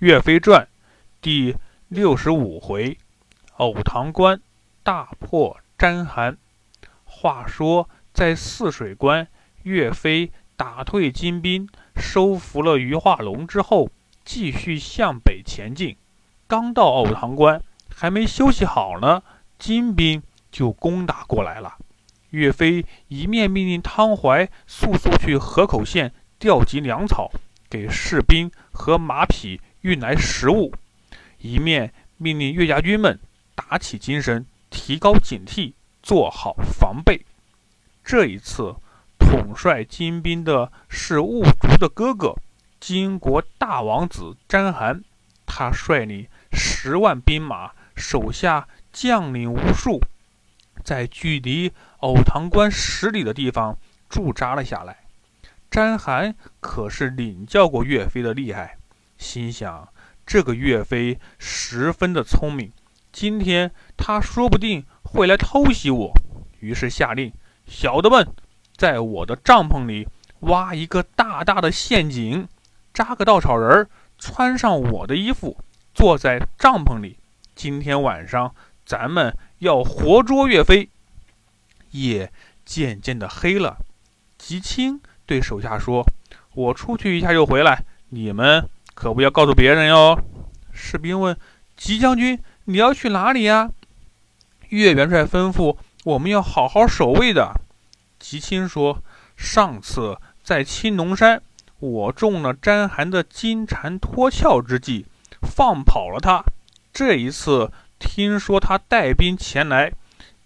岳飞传》第六十五回：藕塘关大破詹韩。话说在泗水关，岳飞打退金兵，收服了于化龙之后，继续向北前进。刚到藕塘关，还没休息好呢，金兵就攻打过来了。岳飞一面命令汤怀速速去河口县调集粮草，给士兵和马匹运来食物，一面命令岳家军们打起精神，提高警惕，做好防备。这一次，统帅金兵的是兀竹的哥哥，金国大王子詹韩，他率领十万兵马，手下将领无数。在距离藕塘关十里的地方驻扎了下来。詹韩可是领教过岳飞的厉害，心想这个岳飞十分的聪明，今天他说不定会来偷袭我。于是下令：小的们，在我的帐篷里挖一个大大的陷阱，扎个稻草人，穿上我的衣服，坐在帐篷里。今天晚上咱们。要活捉岳飞。夜渐渐的黑了，吉青对手下说：“我出去一下就回来，你们可不要告诉别人哟。”士兵问：“吉将军，你要去哪里呀？”岳元帅吩咐：“我们要好好守卫的。”吉青说：“上次在青龙山，我中了詹韩的金蝉脱壳之计，放跑了他。这一次。”听说他带兵前来，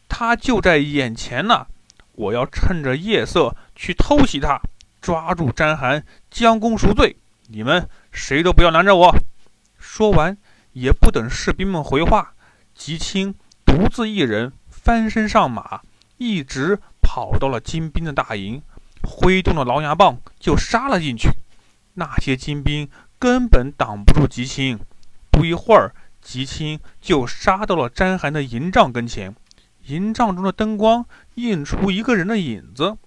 他就在眼前呢。我要趁着夜色去偷袭他，抓住詹韩，将功赎罪。你们谁都不要拦着我。说完，也不等士兵们回话，吉青独自一人翻身上马，一直跑到了金兵的大营，挥动了狼牙棒就杀了进去。那些金兵根本挡不住吉青，不一会儿。吉青就杀到了詹寒的营帐跟前，营帐中的灯光映出一个人的影子，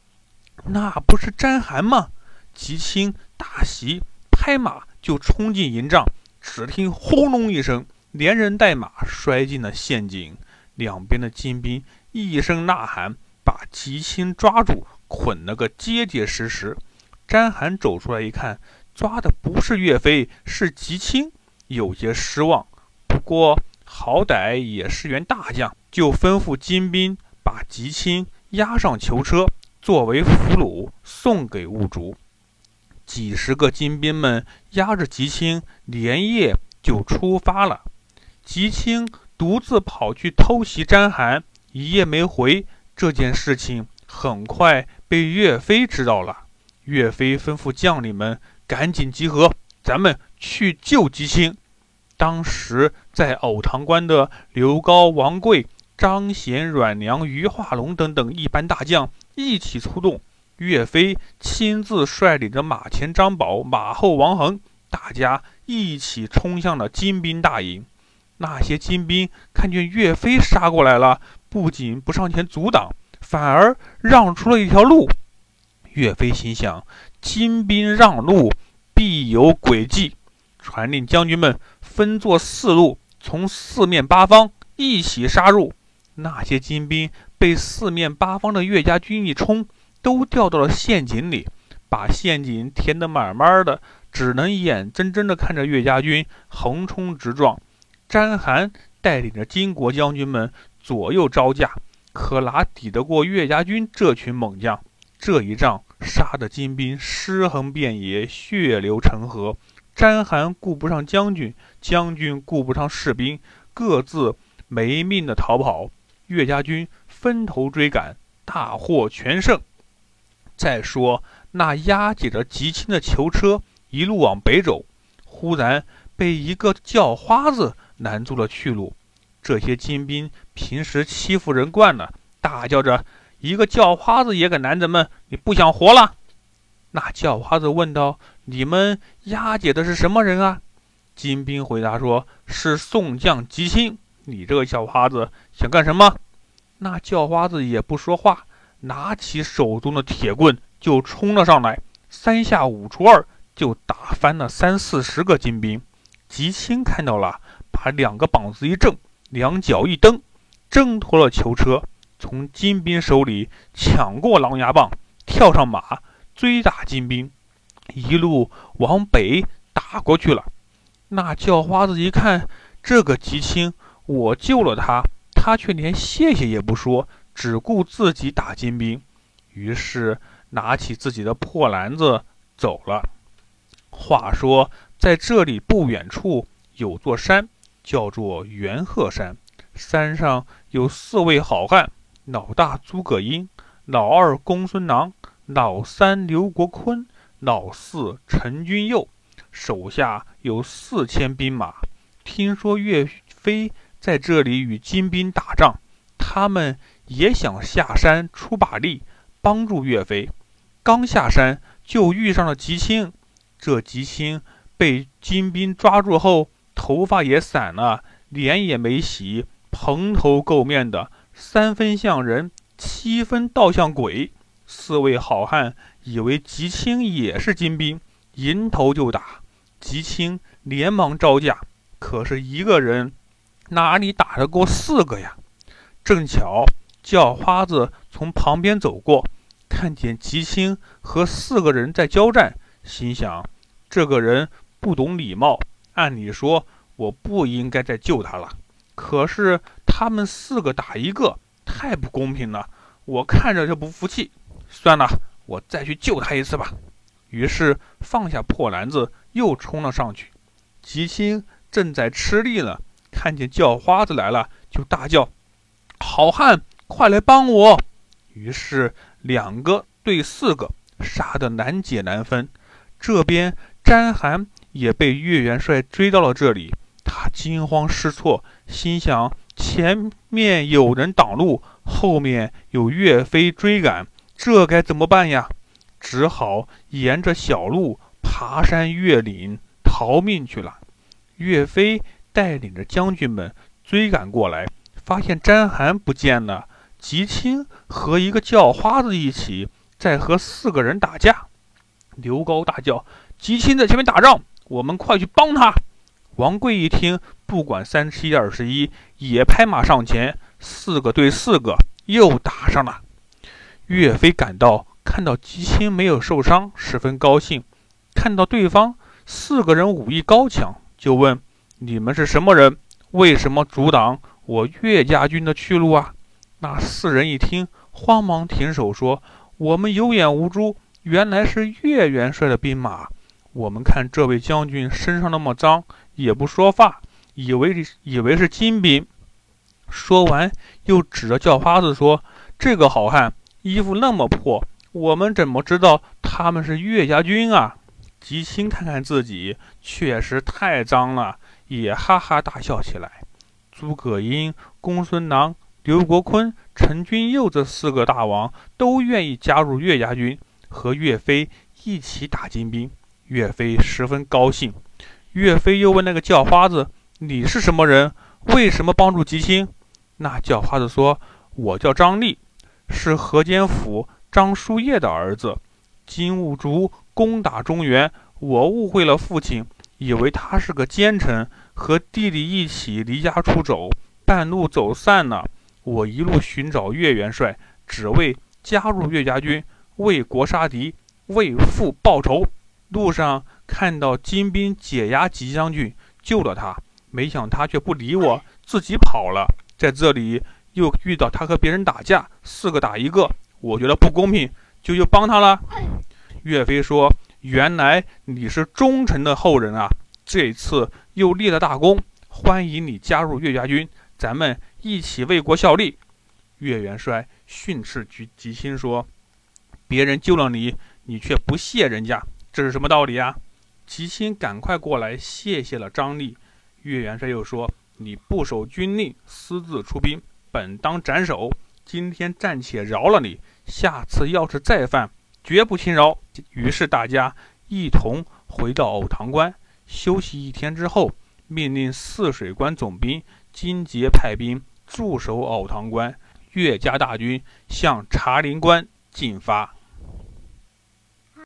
那不是詹寒吗？吉青大喜，拍马就冲进营帐，只听轰隆一声，连人带马摔进了陷阱。两边的金兵一声呐喊，把吉青抓住，捆了个结结实实。詹韩走出来一看，抓的不是岳飞，是吉青，有些失望。不过好歹也是员大将，就吩咐金兵把吉青押上囚车，作为俘虏送给兀竹。几十个金兵们押着吉青，连夜就出发了。吉青独自跑去偷袭詹韩，一夜没回。这件事情很快被岳飞知道了。岳飞吩咐将领们赶紧集合，咱们去救吉青。当时在藕塘关的刘高、王贵、张显、阮良、于化龙等等一班大将一起出动，岳飞亲自率领着马前张宝、马后王恒，大家一起冲向了金兵大营。那些金兵看见岳飞杀过来了，不仅不上前阻挡，反而让出了一条路。岳飞心想：金兵让路，必有诡计，传令将军们。分作四路，从四面八方一起杀入。那些金兵被四面八方的岳家军一冲，都掉到了陷阱里，把陷阱填得满满的，只能眼睁睁地看着岳家军横冲直撞。詹韩带领着金国将军们左右招架，可哪抵得过岳家军这群猛将？这一仗杀得金兵尸横遍野，血流成河。詹韩顾不上将军，将军顾不上士兵，各自没命的逃跑。岳家军分头追赶，大获全胜。再说那押解着吉青的囚车一路往北走，忽然被一个叫花子拦住了去路。这些金兵平时欺负人惯了，大叫着：“一个叫花子也敢拦咱们？你不想活了？”那叫花子问道。你们押解的是什么人啊？金兵回答说：“是宋将吉青。”你这个叫花子想干什么？那叫花子也不说话，拿起手中的铁棍就冲了上来，三下五除二就打翻了三四十个金兵。吉青看到了，把两个膀子一正，两脚一蹬，挣脱了囚车，从金兵手里抢过狼牙棒，跳上马追打金兵，一路往北打过去了。那叫花子一看，这个吉青，我救了他，他却连谢谢也不说，只顾自己打金兵，于是拿起自己的破篮子走了。话说，在这里不远处有座山，叫做元鹤山。山上有四位好汉：老大诸葛英，老二公孙囊，老三刘国坤，老四陈君佑。手下有四千兵马。听说岳飞在这里与金兵打仗，他们也想下山出把力，帮助岳飞。刚下山，就遇上了吉青。这吉青被金兵抓住后，头发也散了，脸也没洗，蓬头垢面的，三分像人，七分倒像鬼。四位好汉以为吉青也是金兵，迎头就打。吉青连忙招架，可是一个人哪里打得过四个呀？正巧叫花子从旁边走过，看见吉星和四个人在交战，心想。这个人不懂礼貌，按理说我不应该再救他了。可是他们四个打一个，太不公平了。我看着就不服气。算了，我再去救他一次吧。于是放下破篮子，又冲了上去。吉星正在吃力呢，看见叫花子来了，就大叫：“好汉，快来帮我！”于是两个对四个，杀得难解难分。这边。詹寒也被岳元帅追到了这里，他惊慌失措，心想前面有人挡路，后面有岳飞追赶，这该怎么办呀？只好沿着小路爬山越岭逃命去了。岳飞带领着将军们追赶过来，发现詹寒不见了，吉青和一个叫花子一起在和四个人打架。刘高大叫。吉青在前面打仗，我们快去帮他。王贵一听，不管三七二十一，也拍马上前，四个对四个又打上了。岳飞赶到，看到吉青没有受伤，十分高兴。看到对方四个人武艺高强，就问：“你们是什么人？为什么阻挡我岳家军的去路啊？”那四人一听，慌忙停手，说：“我们有眼无珠，原来是岳元帅的兵马。”我们看这位将军身上那么脏，也不说话，以为以为是金兵。说完，又指着叫花子说：“这个好汉衣服那么破，我们怎么知道他们是岳家军啊？”吉清看看自己，确实太脏了，也哈哈大笑起来。诸葛英、公孙囊、刘国坤、陈君佑这四个大王都愿意加入岳家军，和岳飞一起打金兵。岳飞十分高兴。岳飞又问那个叫花子：“你是什么人？为什么帮助吉星？”那叫花子说：“我叫张立，是河间府张叔夜的儿子。金兀术攻打中原，我误会了父亲，以为他是个奸臣，和弟弟一起离家出走，半路走散了。我一路寻找岳元帅，只为加入岳家军，为国杀敌，为父报仇。”路上看到金兵解压吉将军，救了他，没想他却不理我，自己跑了。在这里又遇到他和别人打架，四个打一个，我觉得不公平，就又帮他了。岳飞说：“原来你是忠臣的后人啊！这次又立了大功，欢迎你加入岳家军，咱们一起为国效力。”岳元帅训斥吉吉星说：“别人救了你，你却不谢人家。”这是什么道理啊？吉星赶快过来，谢谢了张力。岳元帅又说：“你不守军令，私自出兵，本当斩首。今天暂且饶了你，下次要是再犯，绝不轻饶。”于是大家一同回到藕塘关休息一天之后，命令泗水关总兵金杰派兵驻守藕塘关。岳家大军向茶陵关进发。